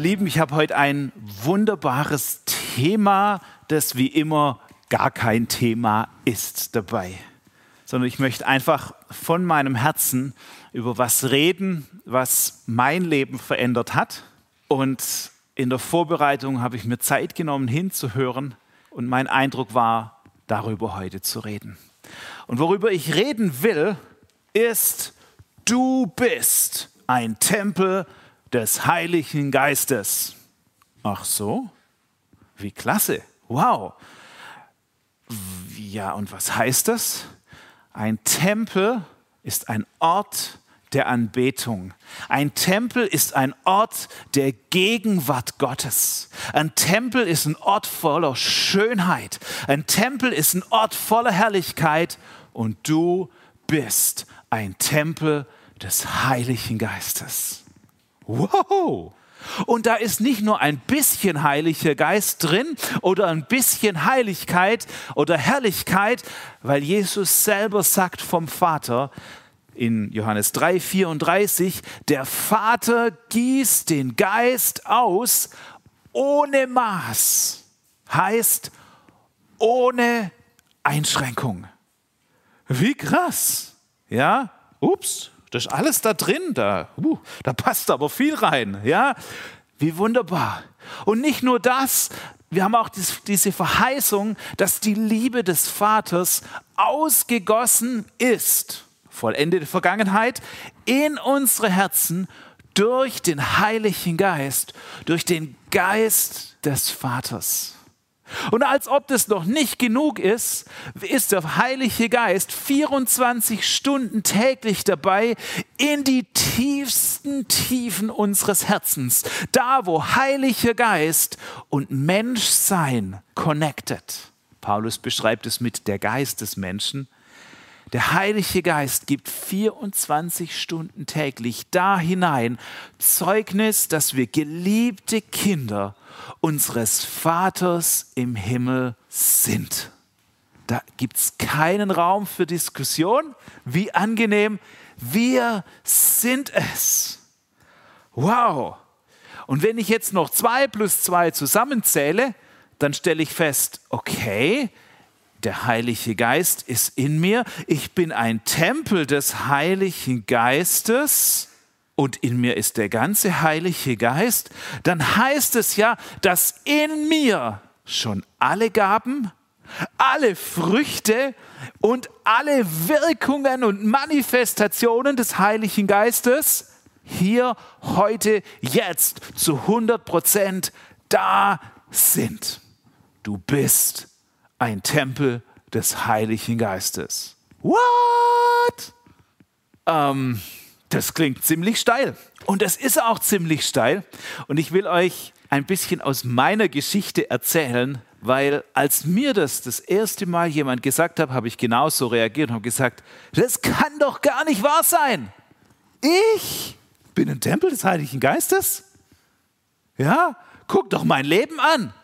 Ihr Lieben, ich habe heute ein wunderbares Thema, das wie immer gar kein Thema ist dabei, sondern ich möchte einfach von meinem Herzen über was reden, was mein Leben verändert hat. Und in der Vorbereitung habe ich mir Zeit genommen, hinzuhören. Und mein Eindruck war, darüber heute zu reden. Und worüber ich reden will, ist, du bist ein Tempel des Heiligen Geistes. Ach so? Wie klasse. Wow. Ja, und was heißt das? Ein Tempel ist ein Ort der Anbetung. Ein Tempel ist ein Ort der Gegenwart Gottes. Ein Tempel ist ein Ort voller Schönheit. Ein Tempel ist ein Ort voller Herrlichkeit. Und du bist ein Tempel des Heiligen Geistes. Wow! Und da ist nicht nur ein bisschen Heiliger Geist drin oder ein bisschen Heiligkeit oder Herrlichkeit, weil Jesus selber sagt vom Vater in Johannes 3, 34, der Vater gießt den Geist aus ohne Maß, heißt ohne Einschränkung. Wie krass, ja? Ups, das ist alles da drin, da, uh, da passt aber viel rein. Ja? Wie wunderbar. Und nicht nur das, wir haben auch diese Verheißung, dass die Liebe des Vaters ausgegossen ist, vollendete Vergangenheit, in unsere Herzen durch den Heiligen Geist, durch den Geist des Vaters. Und als ob das noch nicht genug ist, ist der Heilige Geist 24 Stunden täglich dabei in die tiefsten Tiefen unseres Herzens, da wo Heiliger Geist und Menschsein connected. Paulus beschreibt es mit der Geist des Menschen. Der Heilige Geist gibt 24 Stunden täglich da hinein Zeugnis, dass wir geliebte Kinder unseres Vaters im Himmel sind. Da gibt es keinen Raum für Diskussion. Wie angenehm, wir sind es. Wow. Und wenn ich jetzt noch zwei plus zwei zusammenzähle, dann stelle ich fest, okay, der Heilige Geist ist in mir, ich bin ein Tempel des Heiligen Geistes und in mir ist der ganze Heilige Geist, dann heißt es ja, dass in mir schon alle Gaben, alle Früchte und alle Wirkungen und Manifestationen des Heiligen Geistes hier, heute, jetzt zu 100 Prozent da sind. Du bist ein Tempel des Heiligen Geistes. What? Ähm, das klingt ziemlich steil. Und es ist auch ziemlich steil. Und ich will euch ein bisschen aus meiner Geschichte erzählen, weil als mir das das erste Mal jemand gesagt hat, habe ich genauso reagiert und habe gesagt, das kann doch gar nicht wahr sein. Ich bin ein Tempel des Heiligen Geistes? Ja, guck doch mein Leben an.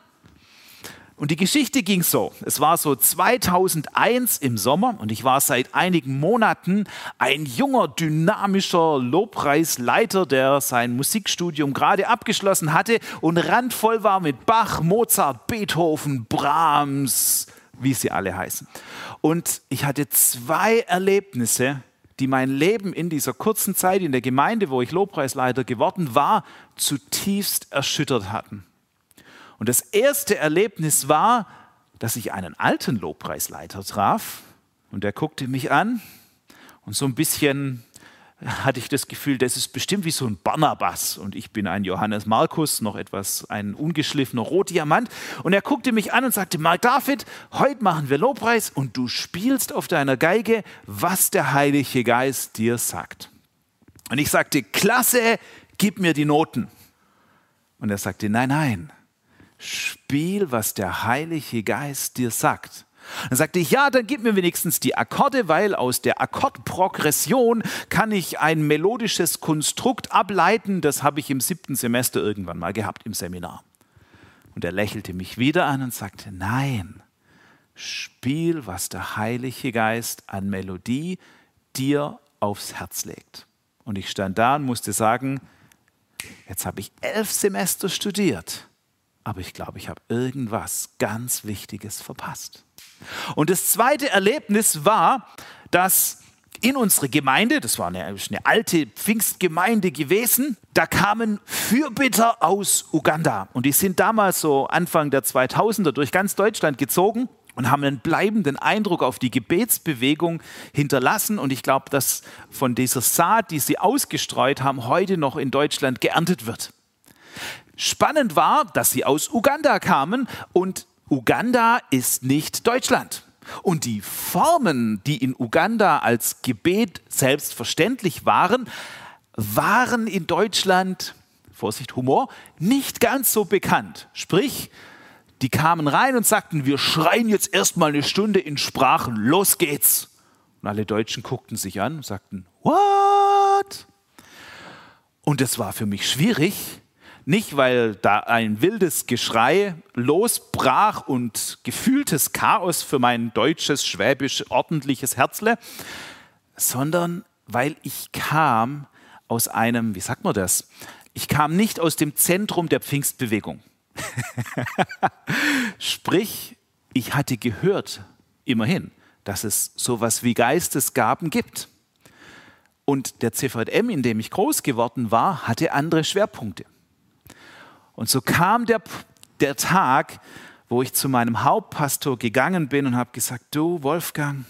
Und die Geschichte ging so. Es war so 2001 im Sommer und ich war seit einigen Monaten ein junger, dynamischer Lobpreisleiter, der sein Musikstudium gerade abgeschlossen hatte und randvoll war mit Bach, Mozart, Beethoven, Brahms, wie sie alle heißen. Und ich hatte zwei Erlebnisse, die mein Leben in dieser kurzen Zeit in der Gemeinde, wo ich Lobpreisleiter geworden war, zutiefst erschüttert hatten. Und das erste Erlebnis war, dass ich einen alten Lobpreisleiter traf und der guckte mich an und so ein bisschen hatte ich das Gefühl, das ist bestimmt wie so ein Barnabas und ich bin ein Johannes Markus, noch etwas ein ungeschliffener Rotdiamant und er guckte mich an und sagte, Mark David, heute machen wir Lobpreis und du spielst auf deiner Geige, was der Heilige Geist dir sagt. Und ich sagte, klasse, gib mir die Noten. Und er sagte, nein, nein, Spiel, was der Heilige Geist dir sagt. Dann sagte ich, ja, dann gib mir wenigstens die Akkorde, weil aus der Akkordprogression kann ich ein melodisches Konstrukt ableiten. Das habe ich im siebten Semester irgendwann mal gehabt im Seminar. Und er lächelte mich wieder an und sagte, nein, spiel, was der Heilige Geist an Melodie dir aufs Herz legt. Und ich stand da und musste sagen, Jetzt habe ich elf Semester studiert, aber ich glaube, ich habe irgendwas ganz Wichtiges verpasst. Und das zweite Erlebnis war, dass in unsere Gemeinde, das war eine, eine, alte Pfingstgemeinde gewesen, da kamen Fürbitter aus Uganda. Und die sind damals so Anfang der 2000er durch ganz Deutschland gezogen und haben einen bleibenden Eindruck auf die Gebetsbewegung hinterlassen. Und ich glaube, dass von dieser Saat, die sie ausgestreut haben, heute noch in Deutschland geerntet wird. Spannend war, dass sie aus Uganda kamen und Uganda ist nicht Deutschland. Und die Formen, die in Uganda als Gebet selbstverständlich waren, waren in Deutschland, Vorsicht, Humor, nicht ganz so bekannt. Sprich, die kamen rein und sagten, wir schreien jetzt erstmal eine Stunde in Sprachen, los geht's. Und alle Deutschen guckten sich an und sagten, what? Und es war für mich schwierig, nicht, weil da ein wildes Geschrei losbrach und gefühltes Chaos für mein deutsches, schwäbisch, ordentliches Herzle, sondern weil ich kam aus einem, wie sagt man das? Ich kam nicht aus dem Zentrum der Pfingstbewegung. Sprich, ich hatte gehört, immerhin, dass es sowas wie Geistesgaben gibt. Und der CVM, in dem ich groß geworden war, hatte andere Schwerpunkte. Und so kam der, der Tag, wo ich zu meinem Hauptpastor gegangen bin und habe gesagt, du Wolfgang,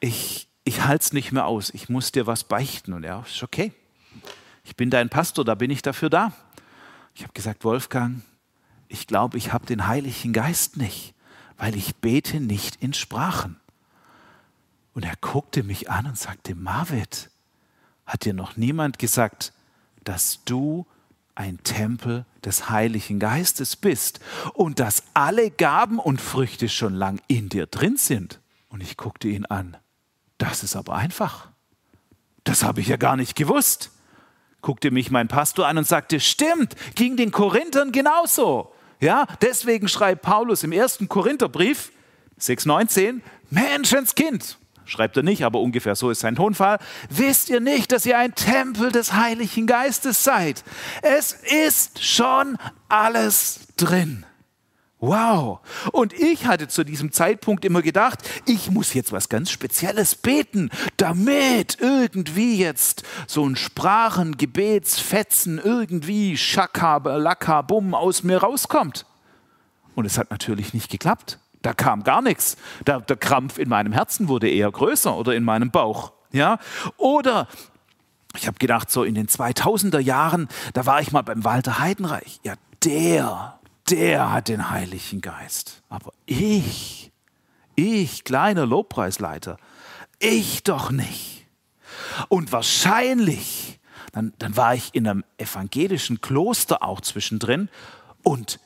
ich, ich halte es nicht mehr aus, ich muss dir was beichten. Und er ist okay, ich bin dein Pastor, da bin ich dafür da. Ich habe gesagt, Wolfgang, ich glaube, ich habe den Heiligen Geist nicht, weil ich bete nicht in Sprachen. Und er guckte mich an und sagte, Marvit, hat dir noch niemand gesagt, dass du ein Tempel des Heiligen Geistes bist und dass alle Gaben und Früchte schon lang in dir drin sind. Und ich guckte ihn an. Das ist aber einfach. Das habe ich ja gar nicht gewusst. Guckte mich mein Pastor an und sagte, stimmt, ging den Korinthern genauso. Ja, deswegen schreibt Paulus im ersten Korintherbrief 6,19, Menschenskind, schreibt er nicht, aber ungefähr so ist sein Tonfall. Wisst ihr nicht, dass ihr ein Tempel des Heiligen Geistes seid? Es ist schon alles drin. Wow. Und ich hatte zu diesem Zeitpunkt immer gedacht, ich muss jetzt was ganz Spezielles beten, damit irgendwie jetzt so ein Sprachengebetsfetzen irgendwie Schaka, Laka, aus mir rauskommt. Und es hat natürlich nicht geklappt. Da kam gar nichts. Der, der Krampf in meinem Herzen wurde eher größer oder in meinem Bauch. Ja? Oder ich habe gedacht, so in den 2000er Jahren, da war ich mal beim Walter Heidenreich. Ja, der, der hat den Heiligen Geist. Aber ich, ich, kleiner Lobpreisleiter, ich doch nicht. Und wahrscheinlich, dann, dann war ich in einem evangelischen Kloster auch zwischendrin und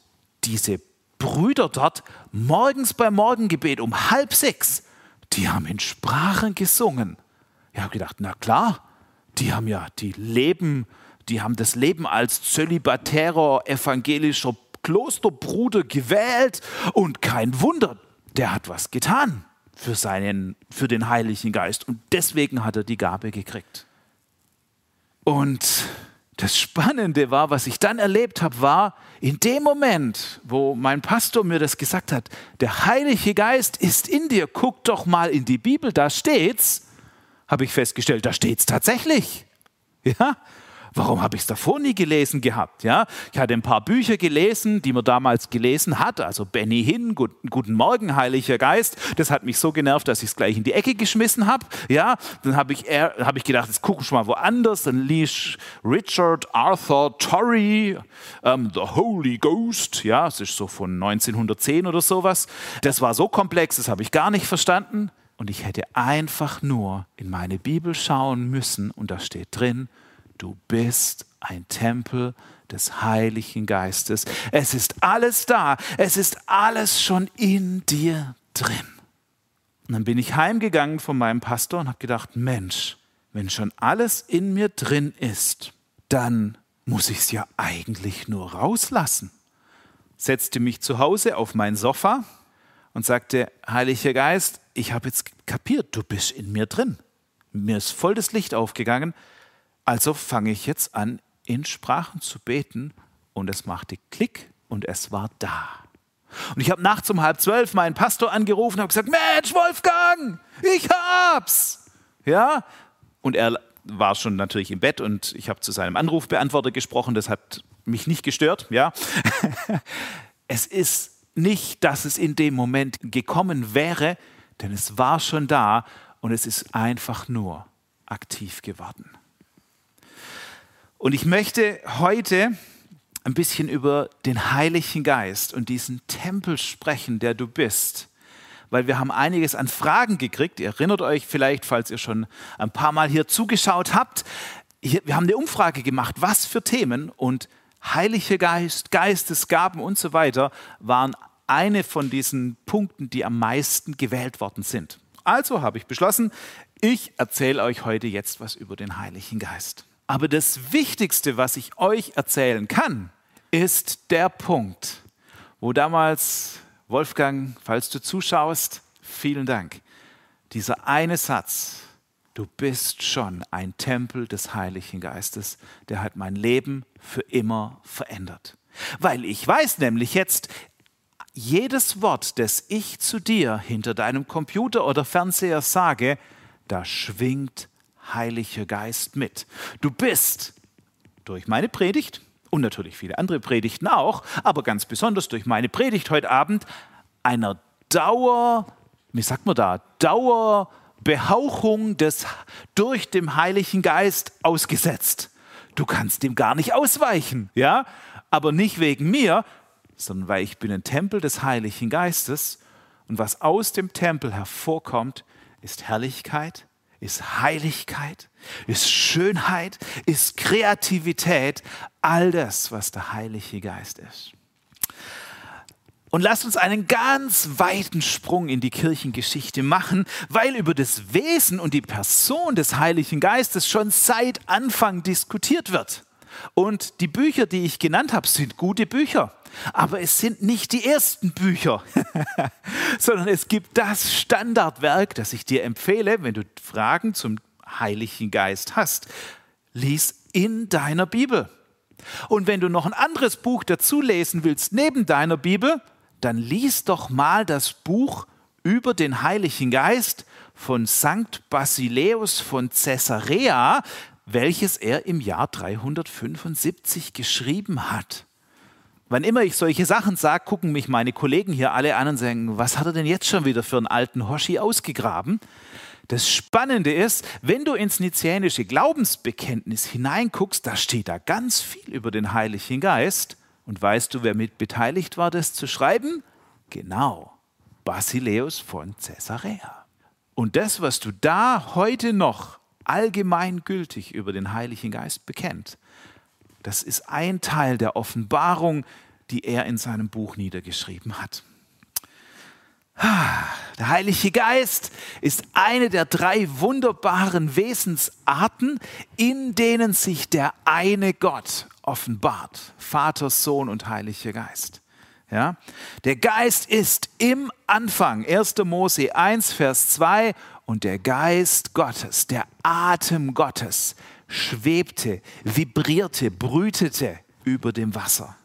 diese Brüder dort morgens beim Morgengebet um halb sechs, die haben in Sprachen gesungen. Ich habe gedacht, na klar, die haben ja die Leben, die haben das Leben als zölibatärer evangelischer Klosterbruder gewählt und kein Wunder, der hat was getan für seinen für den Heiligen Geist und deswegen hat er die Gabe gekriegt. Und das Spannende war, was ich dann erlebt habe, war, in dem Moment, wo mein Pastor mir das gesagt hat, der Heilige Geist ist in dir, guck doch mal in die Bibel, da steht's, habe ich festgestellt, da steht's tatsächlich. Ja, Warum habe ich es davor nie gelesen gehabt? Ja, ich hatte ein paar Bücher gelesen, die man damals gelesen hat, also Benny Hinn, Guten Morgen, Heiliger Geist. Das hat mich so genervt, dass ich es gleich in die Ecke geschmissen habe. Ja, dann habe ich, hab ich gedacht, jetzt gucken wir mal woanders. Dann ließ Richard Arthur Torrey, ähm, The Holy Ghost. Ja, es ist so von 1910 oder sowas. Das war so komplex, das habe ich gar nicht verstanden. Und ich hätte einfach nur in meine Bibel schauen müssen und da steht drin, Du bist ein Tempel des Heiligen Geistes. Es ist alles da. Es ist alles schon in dir drin. Und dann bin ich heimgegangen von meinem Pastor und habe gedacht, Mensch, wenn schon alles in mir drin ist, dann muss ich es ja eigentlich nur rauslassen. Setzte mich zu Hause auf mein Sofa und sagte, Heiliger Geist, ich habe jetzt kapiert, du bist in mir drin. Mir ist voll das Licht aufgegangen. Also fange ich jetzt an, in Sprachen zu beten und es machte Klick und es war da. Und ich habe nachts um halb zwölf meinen Pastor angerufen und habe gesagt, Mensch, Wolfgang, ich hab's. Ja, und er war schon natürlich im Bett und ich habe zu seinem Anrufbeantworter gesprochen, das hat mich nicht gestört, ja. es ist nicht, dass es in dem Moment gekommen wäre, denn es war schon da und es ist einfach nur aktiv geworden. Und ich möchte heute ein bisschen über den Heiligen Geist und diesen Tempel sprechen, der du bist. Weil wir haben einiges an Fragen gekriegt. Ihr erinnert euch vielleicht, falls ihr schon ein paar Mal hier zugeschaut habt. wir haben eine Umfrage gemacht, was für Themen und Heiliger Geist, Geistesgaben und so weiter waren eine von diesen Punkten, die am meisten gewählt worden sind. Also habe ich beschlossen, ich erzähle euch heute jetzt was über den Heiligen Geist. Aber das Wichtigste, was ich euch erzählen kann, ist der Punkt, wo damals, Wolfgang, falls du zuschaust, vielen Dank, dieser eine Satz, du bist schon ein Tempel des Heiligen Geistes, der hat mein Leben für immer verändert. Weil ich weiß nämlich jetzt, jedes Wort, das ich zu dir hinter deinem Computer oder Fernseher sage, da schwingt Heiliger Geist mit. Du bist durch meine Predigt und natürlich viele andere Predigten auch, aber ganz besonders durch meine Predigt heute Abend einer Dauer, wie sagt man da, Dauerbehauchung des durch dem Heiligen Geist ausgesetzt. Du kannst dem gar nicht ausweichen, ja? Aber nicht wegen mir, sondern weil ich bin ein Tempel des Heiligen Geistes und was aus dem Tempel hervorkommt, ist Herrlichkeit, ist Heiligkeit, ist Schönheit, ist Kreativität, all das, was der Heilige Geist ist. Und lasst uns einen ganz weiten Sprung in die Kirchengeschichte machen, weil über das Wesen und die Person des Heiligen Geistes schon seit Anfang diskutiert wird. Und die Bücher, die ich genannt habe, sind gute Bücher. Aber es sind nicht die ersten Bücher, sondern es gibt das Standardwerk, das ich dir empfehle, wenn du Fragen zum Heiligen Geist hast. Lies in deiner Bibel. Und wenn du noch ein anderes Buch dazu lesen willst neben deiner Bibel, dann lies doch mal das Buch über den Heiligen Geist von Sankt Basileus von Caesarea, welches er im Jahr 375 geschrieben hat. Wann immer ich solche Sachen sage, gucken mich meine Kollegen hier alle an und sagen, was hat er denn jetzt schon wieder für einen alten Hoshi ausgegraben? Das Spannende ist, wenn du ins nizänische Glaubensbekenntnis hineinguckst, da steht da ganz viel über den Heiligen Geist. Und weißt du, wer mit beteiligt war, das zu schreiben? Genau, Basileus von Caesarea. Und das, was du da heute noch allgemeingültig über den Heiligen Geist bekennt, das ist ein Teil der Offenbarung, die er in seinem Buch niedergeschrieben hat. Der Heilige Geist ist eine der drei wunderbaren Wesensarten, in denen sich der eine Gott offenbart. Vater, Sohn und Heiliger Geist. Ja? Der Geist ist im Anfang, 1. Mose 1, Vers 2, und der Geist Gottes, der Atem Gottes, schwebte, vibrierte, brütete über dem Wasser.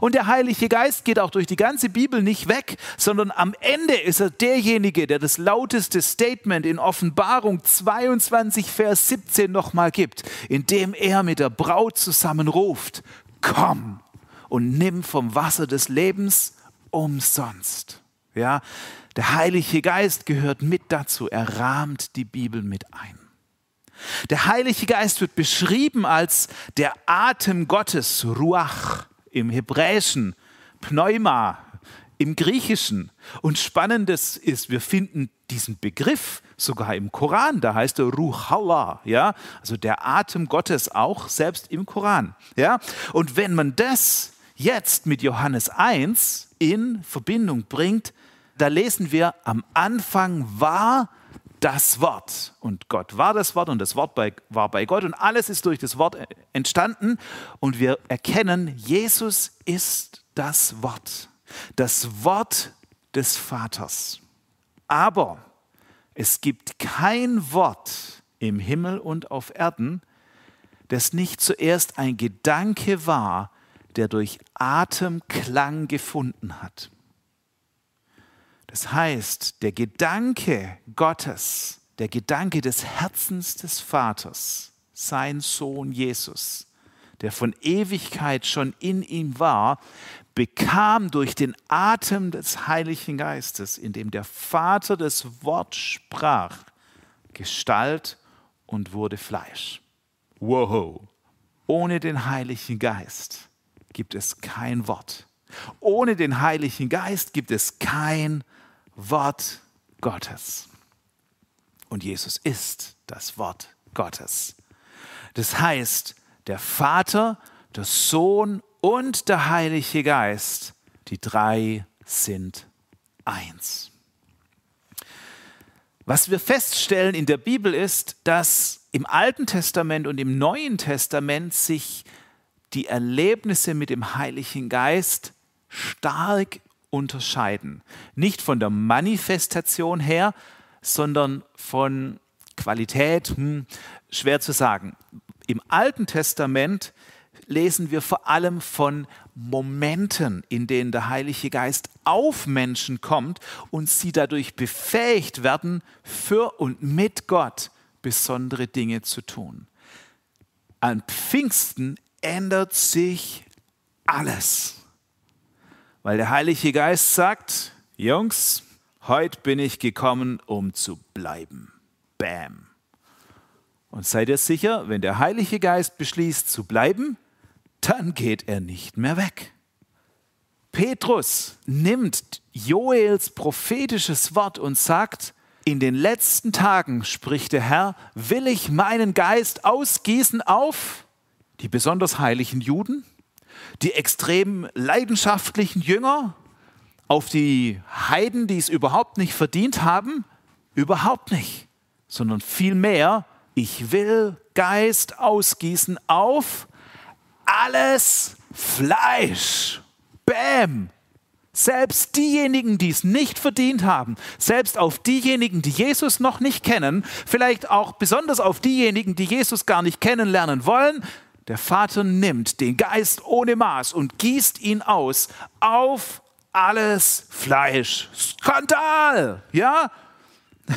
Und der Heilige Geist geht auch durch die ganze Bibel nicht weg, sondern am Ende ist er derjenige, der das lauteste Statement in Offenbarung 22, Vers 17 nochmal gibt, indem er mit der Braut zusammen ruft, komm und nimm vom Wasser des Lebens umsonst. Ja, der Heilige Geist gehört mit dazu, er rahmt die Bibel mit ein. Der Heilige Geist wird beschrieben als der Atem Gottes, Ruach im Hebräischen, Pneuma im Griechischen. Und spannendes ist, wir finden diesen Begriff sogar im Koran, da heißt er Ruhallah, ja, also der Atem Gottes auch selbst im Koran, ja. Und wenn man das jetzt mit Johannes 1 in Verbindung bringt, da lesen wir, am Anfang war das Wort. Und Gott war das Wort und das Wort bei, war bei Gott und alles ist durch das Wort entstanden. Und wir erkennen, Jesus ist das Wort. Das Wort des Vaters. Aber es gibt kein Wort im Himmel und auf Erden, das nicht zuerst ein Gedanke war, der durch Atemklang gefunden hat. Das heißt, der Gedanke Gottes, der Gedanke des Herzens des Vaters, sein Sohn Jesus, der von Ewigkeit schon in ihm war, bekam durch den Atem des Heiligen Geistes, in dem der Vater das Wort sprach, Gestalt und wurde Fleisch. Wow! Ohne den Heiligen Geist gibt es kein Wort. Ohne den Heiligen Geist gibt es kein Wort Gottes. Und Jesus ist das Wort Gottes. Das heißt, der Vater, der Sohn und der Heilige Geist, die drei sind eins. Was wir feststellen in der Bibel ist, dass im Alten Testament und im Neuen Testament sich die Erlebnisse mit dem Heiligen Geist stark unterscheiden. Nicht von der Manifestation her, sondern von Qualität, hm, schwer zu sagen. Im Alten Testament lesen wir vor allem von Momenten, in denen der Heilige Geist auf Menschen kommt und sie dadurch befähigt werden, für und mit Gott besondere Dinge zu tun. An Pfingsten ändert sich alles, weil der Heilige Geist sagt, Jungs, heute bin ich gekommen, um zu bleiben. Bam. Und seid ihr sicher, wenn der Heilige Geist beschließt zu bleiben, dann geht er nicht mehr weg. Petrus nimmt Joels prophetisches Wort und sagt, in den letzten Tagen, spricht der Herr, will ich meinen Geist ausgießen auf die besonders heiligen Juden, die extrem leidenschaftlichen Jünger, auf die Heiden, die es überhaupt nicht verdient haben, überhaupt nicht, sondern vielmehr, ich will Geist ausgießen auf alles Fleisch. Bäm! Selbst diejenigen, die es nicht verdient haben, selbst auf diejenigen, die Jesus noch nicht kennen, vielleicht auch besonders auf diejenigen, die Jesus gar nicht kennenlernen wollen, der Vater nimmt den Geist ohne Maß und gießt ihn aus auf alles Fleisch. Skandal! Ja?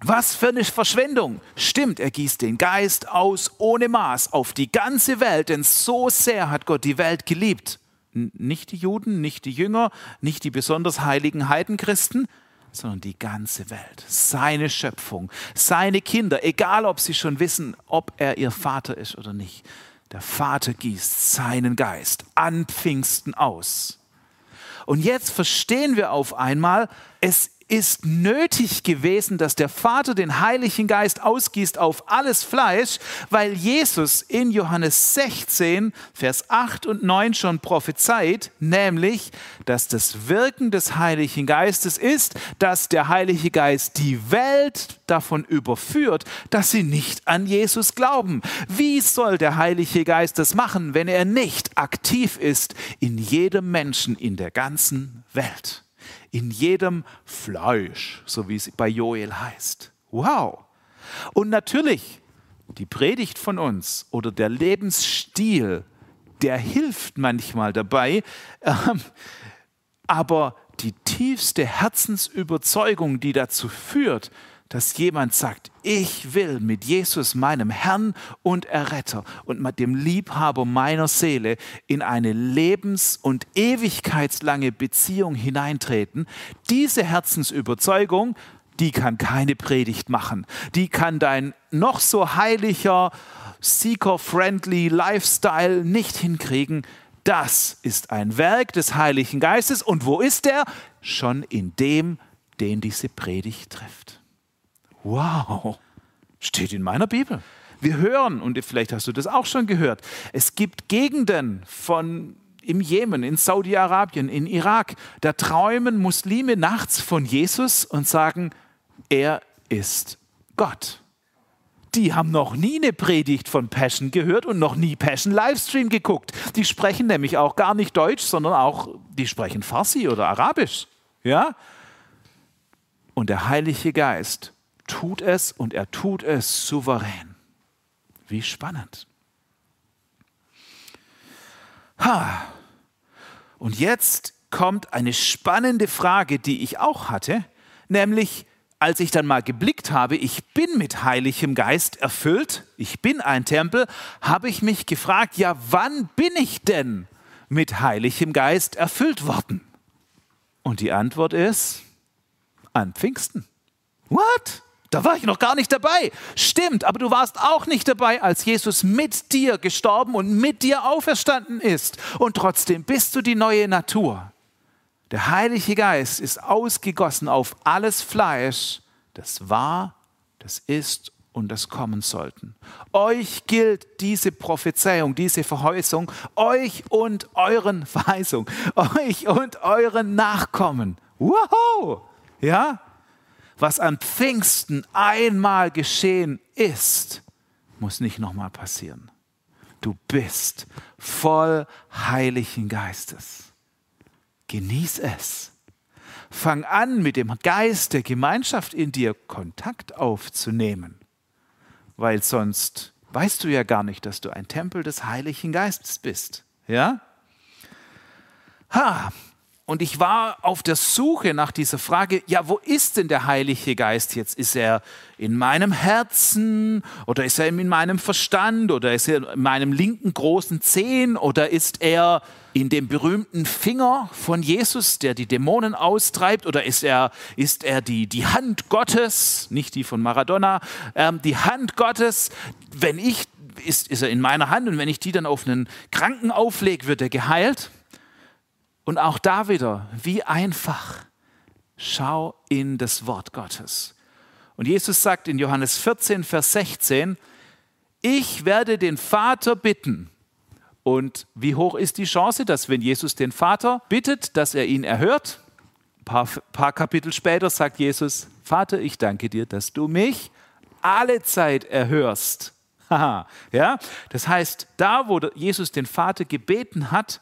Was für eine Verschwendung. Stimmt, er gießt den Geist aus ohne Maß auf die ganze Welt, denn so sehr hat Gott die Welt geliebt. Nicht die Juden, nicht die Jünger, nicht die besonders heiligen Heidenchristen, sondern die ganze Welt. Seine Schöpfung, seine Kinder, egal ob sie schon wissen, ob er ihr Vater ist oder nicht. Der Vater gießt seinen Geist an Pfingsten aus. Und jetzt verstehen wir auf einmal, es ist nötig gewesen, dass der Vater den Heiligen Geist ausgießt auf alles Fleisch, weil Jesus in Johannes 16, Vers 8 und 9 schon prophezeit, nämlich, dass das Wirken des Heiligen Geistes ist, dass der Heilige Geist die Welt davon überführt, dass sie nicht an Jesus glauben. Wie soll der Heilige Geist das machen, wenn er nicht aktiv ist in jedem Menschen in der ganzen Welt? In jedem Fleisch, so wie es bei Joel heißt. Wow. Und natürlich, die Predigt von uns oder der Lebensstil, der hilft manchmal dabei, ähm, aber die tiefste Herzensüberzeugung, die dazu führt, dass jemand sagt, ich will mit Jesus, meinem Herrn und Erretter und mit dem Liebhaber meiner Seele in eine lebens- und ewigkeitslange Beziehung hineintreten. Diese Herzensüberzeugung, die kann keine Predigt machen. Die kann dein noch so heiliger, seeker-friendly Lifestyle nicht hinkriegen. Das ist ein Werk des Heiligen Geistes. Und wo ist er? Schon in dem, den diese Predigt trifft. Wow, steht in meiner Bibel. Wir hören, und vielleicht hast du das auch schon gehört, es gibt Gegenden von im Jemen, in Saudi-Arabien, in Irak, da träumen Muslime nachts von Jesus und sagen, er ist Gott. Die haben noch nie eine Predigt von Passion gehört und noch nie Passion Livestream geguckt. Die sprechen nämlich auch gar nicht Deutsch, sondern auch, die sprechen Farsi oder Arabisch. Ja? Und der Heilige Geist tut es und er tut es souverän. Wie spannend. Ha. Und jetzt kommt eine spannende Frage, die ich auch hatte, nämlich als ich dann mal geblickt habe, ich bin mit heiligem Geist erfüllt, ich bin ein Tempel, habe ich mich gefragt, ja, wann bin ich denn mit heiligem Geist erfüllt worden? Und die Antwort ist an Pfingsten. What? Da war ich noch gar nicht dabei. Stimmt, aber du warst auch nicht dabei, als Jesus mit dir gestorben und mit dir auferstanden ist. Und trotzdem bist du die neue Natur. Der Heilige Geist ist ausgegossen auf alles Fleisch, das war, das ist und das kommen sollten. Euch gilt diese Prophezeiung, diese Verheißung, euch und euren Verheißung, euch und euren Nachkommen. Wow! Ja? Was an Pfingsten einmal geschehen ist, muss nicht nochmal passieren. Du bist voll Heiligen Geistes. Genieß es. Fang an, mit dem Geist der Gemeinschaft in dir Kontakt aufzunehmen, weil sonst weißt du ja gar nicht, dass du ein Tempel des Heiligen Geistes bist. Ja? Ha, und ich war auf der Suche nach dieser Frage, ja, wo ist denn der Heilige Geist jetzt? Ist er in meinem Herzen oder ist er in meinem Verstand oder ist er in meinem linken großen Zehen oder ist er in dem berühmten Finger von Jesus, der die Dämonen austreibt oder ist er, ist er die, die Hand Gottes, nicht die von Maradona, ähm, die Hand Gottes, wenn ich, ist, ist er in meiner Hand und wenn ich die dann auf einen Kranken auflege, wird er geheilt? Und auch da wieder, wie einfach. Schau in das Wort Gottes. Und Jesus sagt in Johannes 14, Vers 16, ich werde den Vater bitten. Und wie hoch ist die Chance, dass wenn Jesus den Vater bittet, dass er ihn erhört? Ein paar, paar Kapitel später sagt Jesus, Vater, ich danke dir, dass du mich alle Zeit erhörst. ja? Das heißt, da, wo Jesus den Vater gebeten hat,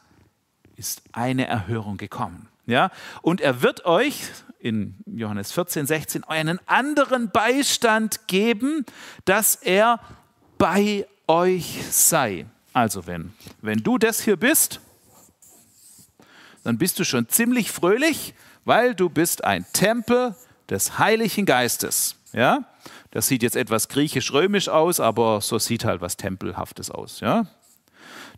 ist eine Erhörung gekommen. Ja? Und er wird euch in Johannes 14, 16 einen anderen Beistand geben, dass er bei euch sei. Also wenn, wenn du das hier bist, dann bist du schon ziemlich fröhlich, weil du bist ein Tempel des Heiligen Geistes. Ja? Das sieht jetzt etwas griechisch-römisch aus, aber so sieht halt was Tempelhaftes aus. Ja?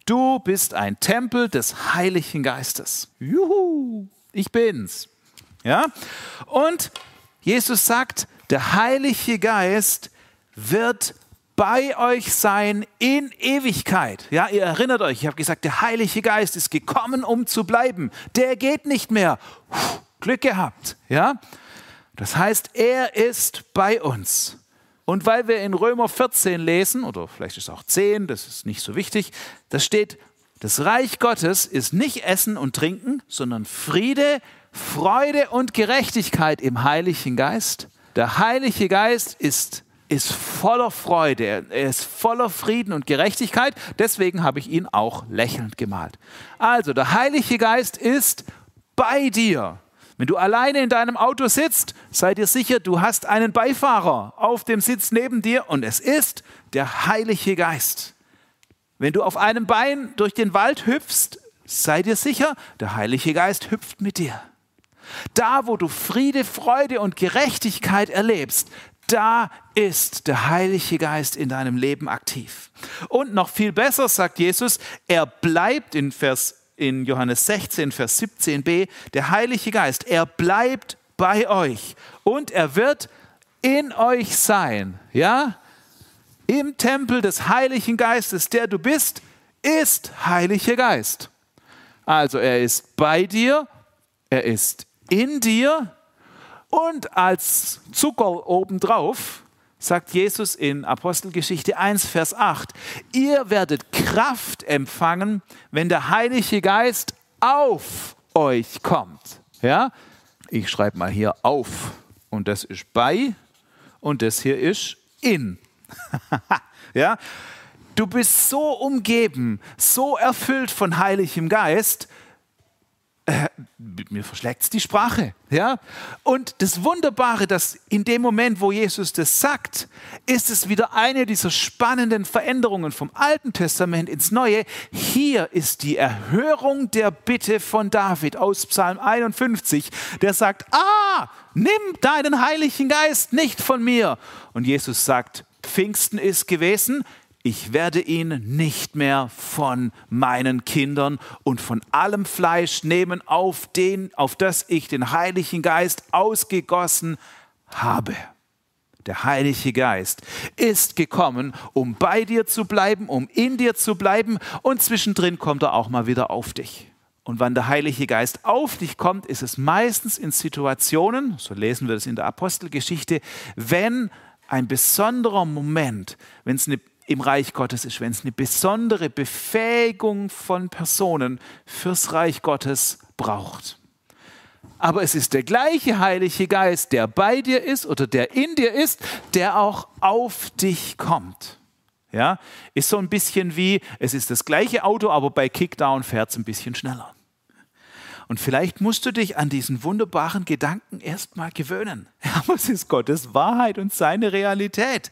Du bist ein Tempel des Heiligen Geistes. Juhu, ich bin's. Ja? Und Jesus sagt, der Heilige Geist wird bei euch sein in Ewigkeit. Ja, ihr erinnert euch, ich habe gesagt, der Heilige Geist ist gekommen, um zu bleiben. Der geht nicht mehr. Puh, Glück gehabt. Ja? Das heißt, er ist bei uns. Und weil wir in Römer 14 lesen, oder vielleicht ist es auch 10, das ist nicht so wichtig, da steht, das Reich Gottes ist nicht Essen und Trinken, sondern Friede, Freude und Gerechtigkeit im Heiligen Geist. Der Heilige Geist ist, ist voller Freude, er ist voller Frieden und Gerechtigkeit. Deswegen habe ich ihn auch lächelnd gemalt. Also, der Heilige Geist ist bei dir. Wenn du alleine in deinem Auto sitzt, sei dir sicher, du hast einen Beifahrer auf dem Sitz neben dir und es ist der Heilige Geist. Wenn du auf einem Bein durch den Wald hüpfst, sei dir sicher, der Heilige Geist hüpft mit dir. Da, wo du Friede, Freude und Gerechtigkeit erlebst, da ist der Heilige Geist in deinem Leben aktiv. Und noch viel besser sagt Jesus, er bleibt in Vers in Johannes 16, Vers 17b, der Heilige Geist, er bleibt bei euch und er wird in euch sein. Ja? Im Tempel des Heiligen Geistes, der du bist, ist Heiliger Geist. Also er ist bei dir, er ist in dir und als Zucker obendrauf sagt Jesus in Apostelgeschichte 1, Vers 8, ihr werdet Kraft empfangen, wenn der Heilige Geist auf euch kommt. Ja? Ich schreibe mal hier auf und das ist bei und das hier ist in. ja? Du bist so umgeben, so erfüllt von Heiligem Geist, äh, mir verschlägt die Sprache. Ja? Und das Wunderbare, dass in dem Moment, wo Jesus das sagt, ist es wieder eine dieser spannenden Veränderungen vom Alten Testament ins Neue. Hier ist die Erhörung der Bitte von David aus Psalm 51, der sagt, ah, nimm deinen Heiligen Geist nicht von mir. Und Jesus sagt, Pfingsten ist gewesen, ich werde ihn nicht mehr von meinen Kindern und von allem Fleisch nehmen, auf, den, auf das ich den Heiligen Geist ausgegossen habe. Der Heilige Geist ist gekommen, um bei dir zu bleiben, um in dir zu bleiben und zwischendrin kommt er auch mal wieder auf dich. Und wenn der Heilige Geist auf dich kommt, ist es meistens in Situationen, so lesen wir das in der Apostelgeschichte, wenn ein besonderer Moment, wenn es eine im Reich Gottes ist, wenn es eine besondere Befähigung von Personen fürs Reich Gottes braucht. Aber es ist der gleiche Heilige Geist, der bei dir ist oder der in dir ist, der auch auf dich kommt. Ja, ist so ein bisschen wie, es ist das gleiche Auto, aber bei Kickdown fährt es ein bisschen schneller. Und vielleicht musst du dich an diesen wunderbaren Gedanken erstmal gewöhnen. Ja, was ist Gottes Wahrheit und seine Realität?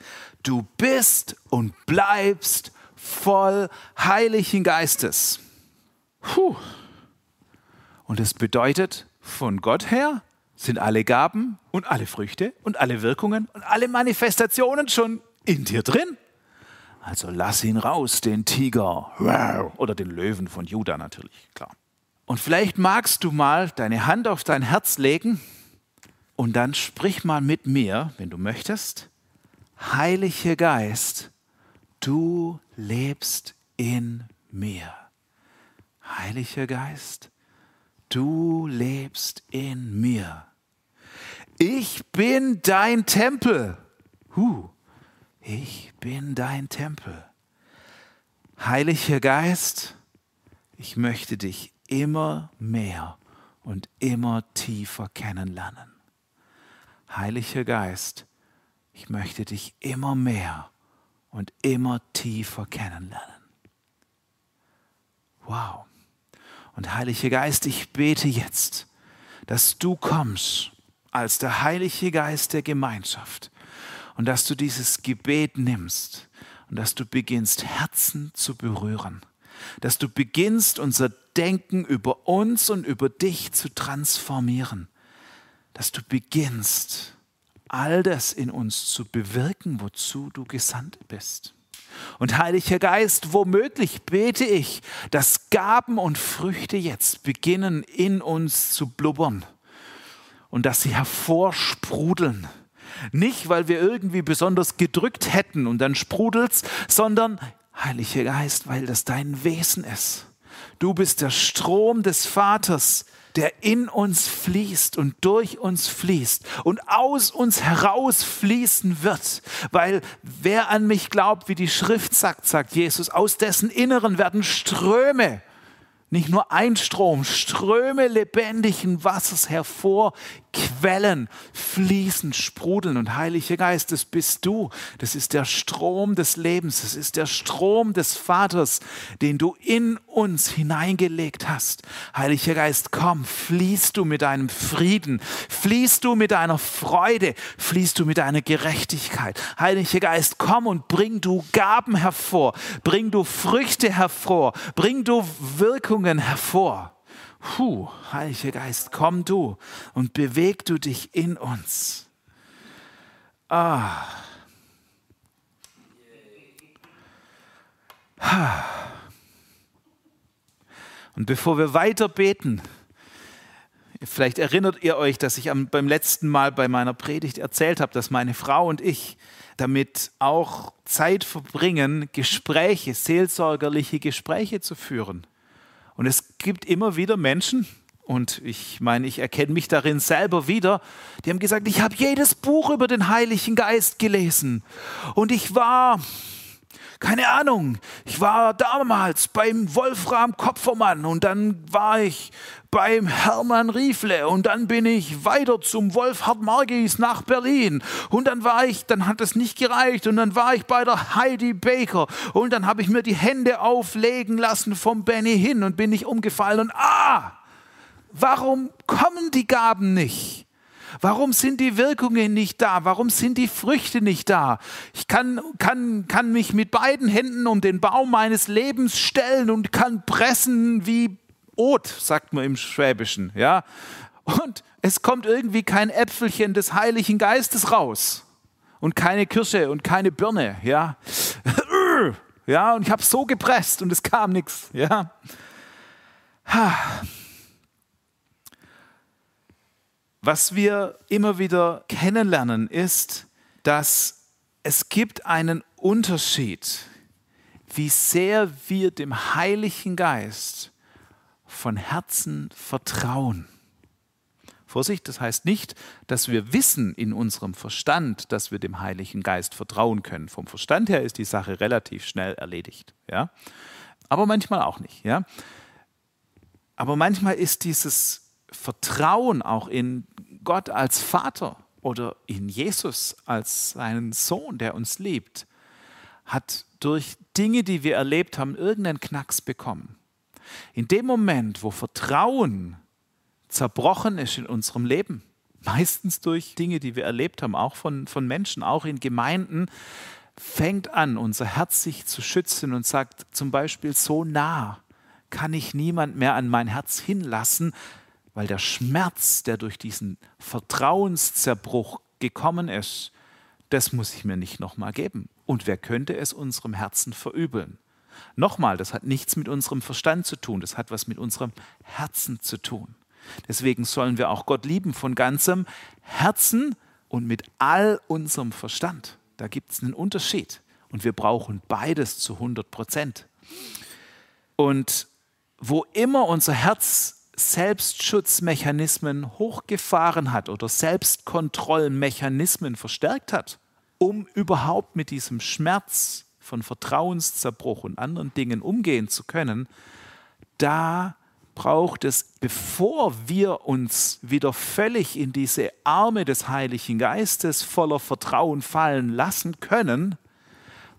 Du bist und bleibst voll Heiligen Geistes. Puh. Und es bedeutet, von Gott her sind alle Gaben und alle Früchte und alle Wirkungen und alle Manifestationen schon in dir drin. Also lass ihn raus, den Tiger oder den Löwen von Juda natürlich, klar. Und vielleicht magst du mal deine Hand auf dein Herz legen und dann sprich mal mit mir, wenn du möchtest. Heiliger Geist, du lebst in mir. Heiliger Geist, du lebst in mir. Ich bin dein Tempel. Huh, ich bin dein Tempel. Heiliger Geist, ich möchte dich immer mehr und immer tiefer kennenlernen. Heiliger Geist, ich möchte dich immer mehr und immer tiefer kennenlernen. Wow. Und Heiliger Geist, ich bete jetzt, dass du kommst als der Heilige Geist der Gemeinschaft und dass du dieses Gebet nimmst und dass du beginnst, Herzen zu berühren dass du beginnst, unser Denken über uns und über dich zu transformieren, dass du beginnst, all das in uns zu bewirken, wozu du gesandt bist. Und Heiliger Geist, womöglich bete ich, dass Gaben und Früchte jetzt beginnen in uns zu blubbern und dass sie hervorsprudeln. Nicht, weil wir irgendwie besonders gedrückt hätten und dann sprudelt's, sondern Heiliger Geist, weil das dein Wesen ist. Du bist der Strom des Vaters, der in uns fließt und durch uns fließt und aus uns heraus fließen wird. Weil wer an mich glaubt, wie die Schrift sagt, sagt Jesus, aus dessen Inneren werden Ströme nicht nur ein Strom, Ströme lebendigen Wassers hervor, Quellen fließen, sprudeln. Und Heiliger Geist, das bist du. Das ist der Strom des Lebens. Das ist der Strom des Vaters, den du in uns hineingelegt hast. Heiliger Geist, komm, fließt du mit deinem Frieden, fließt du mit deiner Freude, fließt du mit deiner Gerechtigkeit. Heiliger Geist, komm und bring du Gaben hervor, bring du Früchte hervor, bring du Wirkung Wirkungen hervor. Puh, Heiliger Geist, komm du und beweg du dich in uns. Ah. Und bevor wir weiter beten, vielleicht erinnert ihr euch, dass ich beim letzten Mal bei meiner Predigt erzählt habe, dass meine Frau und ich damit auch Zeit verbringen, Gespräche, seelsorgerliche Gespräche zu führen. Und es gibt immer wieder Menschen, und ich meine, ich erkenne mich darin selber wieder, die haben gesagt, ich habe jedes Buch über den Heiligen Geist gelesen. Und ich war keine Ahnung, ich war damals beim Wolfram Kopfermann und dann war ich beim Hermann Riefle und dann bin ich weiter zum Wolfhard Margis nach Berlin. Und dann war ich, dann hat es nicht gereicht und dann war ich bei der Heidi Baker und dann habe ich mir die Hände auflegen lassen vom Benny hin und bin ich umgefallen. Und ah, warum kommen die Gaben nicht? Warum sind die Wirkungen nicht da? Warum sind die Früchte nicht da? Ich kann, kann, kann mich mit beiden Händen um den Baum meines Lebens stellen und kann pressen wie Ot, sagt man im Schwäbischen. Ja? Und es kommt irgendwie kein Äpfelchen des Heiligen Geistes raus. Und keine Kirsche und keine Birne. Ja, ja und ich habe so gepresst und es kam nichts. Ja. Was wir immer wieder kennenlernen, ist, dass es gibt einen Unterschied, wie sehr wir dem Heiligen Geist von Herzen vertrauen. Vorsicht, das heißt nicht, dass wir wissen in unserem Verstand, dass wir dem Heiligen Geist vertrauen können. Vom Verstand her ist die Sache relativ schnell erledigt. Ja? Aber manchmal auch nicht. Ja? Aber manchmal ist dieses Vertrauen auch in Gott als Vater oder in Jesus als seinen Sohn, der uns liebt, hat durch Dinge, die wir erlebt haben, irgendeinen Knacks bekommen. In dem Moment, wo Vertrauen zerbrochen ist in unserem Leben, meistens durch Dinge, die wir erlebt haben, auch von, von Menschen, auch in Gemeinden, fängt an, unser Herz sich zu schützen und sagt zum Beispiel, so nah kann ich niemand mehr an mein Herz hinlassen, weil der Schmerz, der durch diesen Vertrauenszerbruch gekommen ist, das muss ich mir nicht nochmal geben. Und wer könnte es unserem Herzen verübeln? Nochmal, das hat nichts mit unserem Verstand zu tun, das hat was mit unserem Herzen zu tun. Deswegen sollen wir auch Gott lieben von ganzem Herzen und mit all unserem Verstand. Da gibt es einen Unterschied. Und wir brauchen beides zu 100 Prozent. Und wo immer unser Herz Selbstschutzmechanismen hochgefahren hat oder Selbstkontrollmechanismen verstärkt hat, um überhaupt mit diesem Schmerz von Vertrauenszerbruch und anderen Dingen umgehen zu können, da braucht es, bevor wir uns wieder völlig in diese Arme des Heiligen Geistes voller Vertrauen fallen lassen können,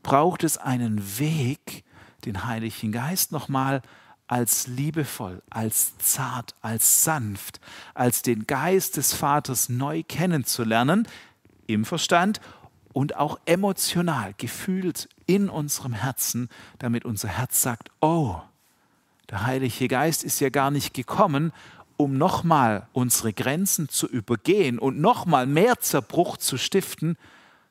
braucht es einen Weg, den Heiligen Geist nochmal als liebevoll, als zart, als sanft, als den Geist des Vaters neu kennenzulernen, im Verstand und auch emotional, gefühlt in unserem Herzen, damit unser Herz sagt, oh, der Heilige Geist ist ja gar nicht gekommen, um nochmal unsere Grenzen zu übergehen und nochmal mehr Zerbruch zu stiften,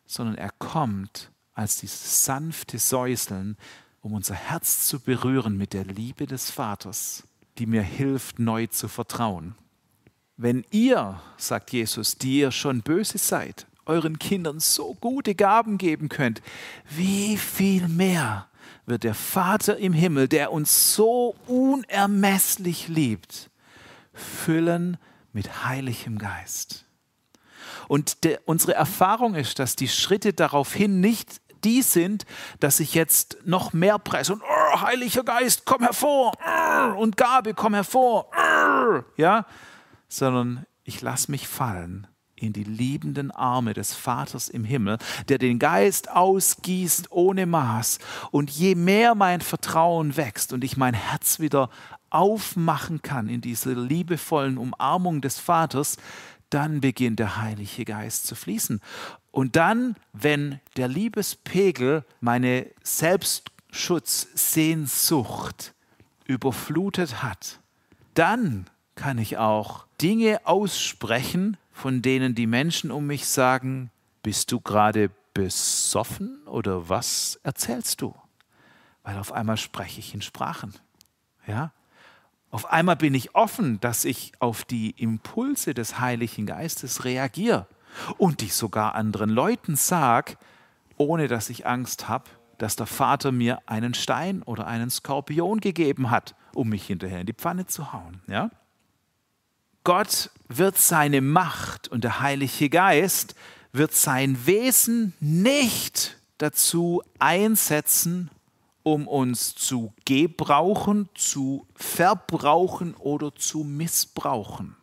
sondern er kommt als dieses sanfte Säuseln, um unser Herz zu berühren mit der Liebe des Vaters, die mir hilft, neu zu vertrauen. Wenn ihr, sagt Jesus, die ihr schon böse seid, euren Kindern so gute Gaben geben könnt, wie viel mehr wird der Vater im Himmel, der uns so unermesslich liebt, füllen mit heiligem Geist. Und der, unsere Erfahrung ist, dass die Schritte daraufhin nicht die sind, dass ich jetzt noch mehr presse und oh, Heiliger Geist, komm hervor oh, und Gabe, komm hervor, oh, ja, sondern ich lasse mich fallen in die liebenden Arme des Vaters im Himmel, der den Geist ausgießt ohne Maß. Und je mehr mein Vertrauen wächst und ich mein Herz wieder aufmachen kann in dieser liebevollen Umarmung des Vaters, dann beginnt der Heilige Geist zu fließen. Und dann, wenn der Liebespegel meine Selbstschutzsehnsucht überflutet hat, dann kann ich auch Dinge aussprechen, von denen die Menschen um mich sagen, bist du gerade besoffen oder was erzählst du? Weil auf einmal spreche ich in Sprachen. Ja? Auf einmal bin ich offen, dass ich auf die Impulse des Heiligen Geistes reagiere und die sogar anderen Leuten sage, ohne dass ich Angst habe, dass der Vater mir einen Stein oder einen Skorpion gegeben hat, um mich hinterher in die Pfanne zu hauen. Ja? Gott wird seine Macht und der Heilige Geist wird sein Wesen nicht dazu einsetzen, um uns zu gebrauchen, zu verbrauchen oder zu missbrauchen.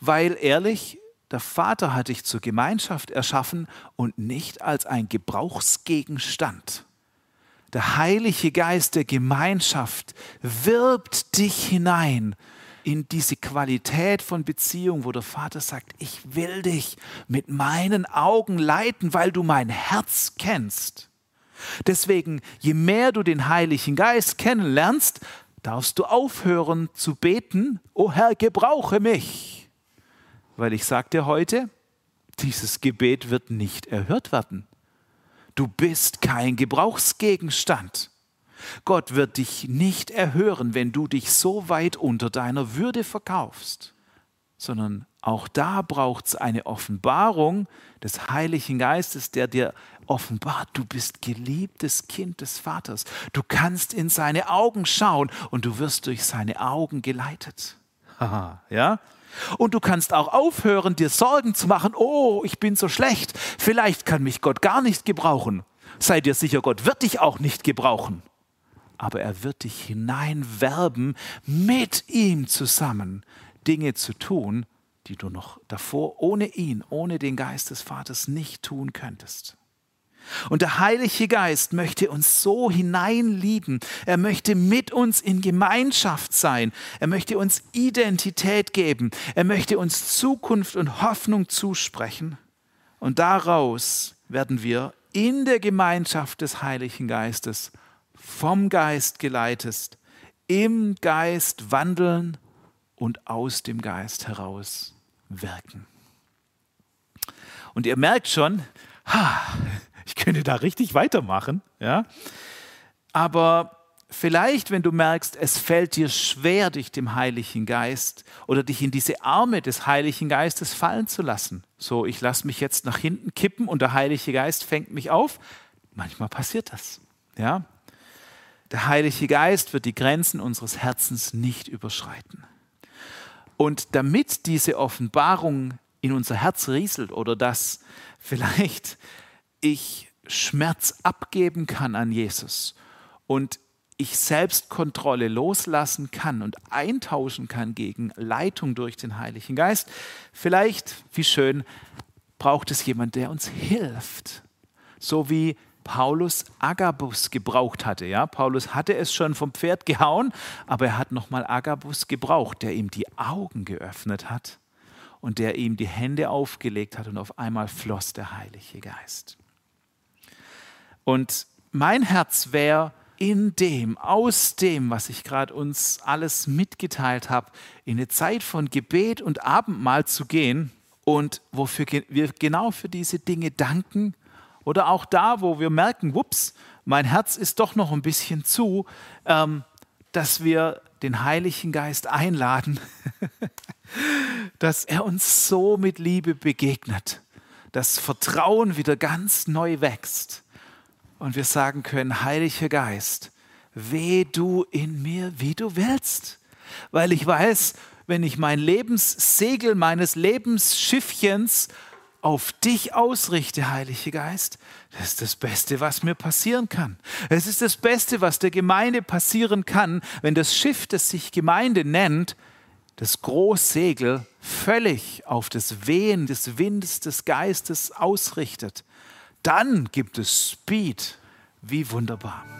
Weil ehrlich, der Vater hat dich zur Gemeinschaft erschaffen und nicht als ein Gebrauchsgegenstand. Der Heilige Geist der Gemeinschaft wirbt dich hinein in diese Qualität von Beziehung, wo der Vater sagt, ich will dich mit meinen Augen leiten, weil du mein Herz kennst. Deswegen, je mehr du den Heiligen Geist kennenlernst, darfst du aufhören zu beten, O Herr, gebrauche mich. Weil ich dir heute, dieses Gebet wird nicht erhört werden. Du bist kein Gebrauchsgegenstand. Gott wird dich nicht erhören, wenn du dich so weit unter deiner Würde verkaufst, sondern auch da braucht es eine Offenbarung des Heiligen Geistes, der dir offenbart, du bist geliebtes Kind des Vaters. Du kannst in seine Augen schauen und du wirst durch seine Augen geleitet. ja? Und du kannst auch aufhören, dir Sorgen zu machen, oh, ich bin so schlecht, vielleicht kann mich Gott gar nicht gebrauchen. Sei dir sicher, Gott wird dich auch nicht gebrauchen. Aber er wird dich hineinwerben, mit ihm zusammen Dinge zu tun, die du noch davor ohne ihn, ohne den Geist des Vaters nicht tun könntest. Und der Heilige Geist möchte uns so hineinlieben. Er möchte mit uns in Gemeinschaft sein. Er möchte uns Identität geben. Er möchte uns Zukunft und Hoffnung zusprechen. Und daraus werden wir in der Gemeinschaft des Heiligen Geistes vom Geist geleitet, im Geist wandeln und aus dem Geist heraus wirken. Und ihr merkt schon, ha, ich könnte da richtig weitermachen, ja. Aber vielleicht, wenn du merkst, es fällt dir schwer, dich dem Heiligen Geist oder dich in diese Arme des Heiligen Geistes fallen zu lassen. So, ich lasse mich jetzt nach hinten kippen und der Heilige Geist fängt mich auf. Manchmal passiert das, ja. Der Heilige Geist wird die Grenzen unseres Herzens nicht überschreiten. Und damit diese Offenbarung in unser Herz rieselt oder dass vielleicht ich Schmerz abgeben kann an Jesus und ich Selbstkontrolle loslassen kann und eintauschen kann gegen Leitung durch den Heiligen Geist, vielleicht, wie schön, braucht es jemand, der uns hilft. So wie Paulus Agabus gebraucht hatte. Ja, Paulus hatte es schon vom Pferd gehauen, aber er hat nochmal Agabus gebraucht, der ihm die Augen geöffnet hat und der ihm die Hände aufgelegt hat und auf einmal floss der Heilige Geist. Und mein Herz wäre in dem, aus dem, was ich gerade uns alles mitgeteilt habe, in eine Zeit von Gebet und Abendmahl zu gehen und wofür wir genau für diese Dinge danken. Oder auch da, wo wir merken, wups, mein Herz ist doch noch ein bisschen zu, ähm, dass wir den Heiligen Geist einladen, dass er uns so mit Liebe begegnet, dass Vertrauen wieder ganz neu wächst und wir sagen können, Heiliger Geist, weh du in mir, wie du willst. Weil ich weiß, wenn ich mein Lebenssegel meines Lebensschiffchens auf dich ausrichte, Heiliger Geist, das ist das Beste, was mir passieren kann. Es ist das Beste, was der Gemeinde passieren kann, wenn das Schiff, das sich Gemeinde nennt, das Großsegel völlig auf das Wehen des Windes des Geistes ausrichtet dann gibt es Speed. Wie wunderbar.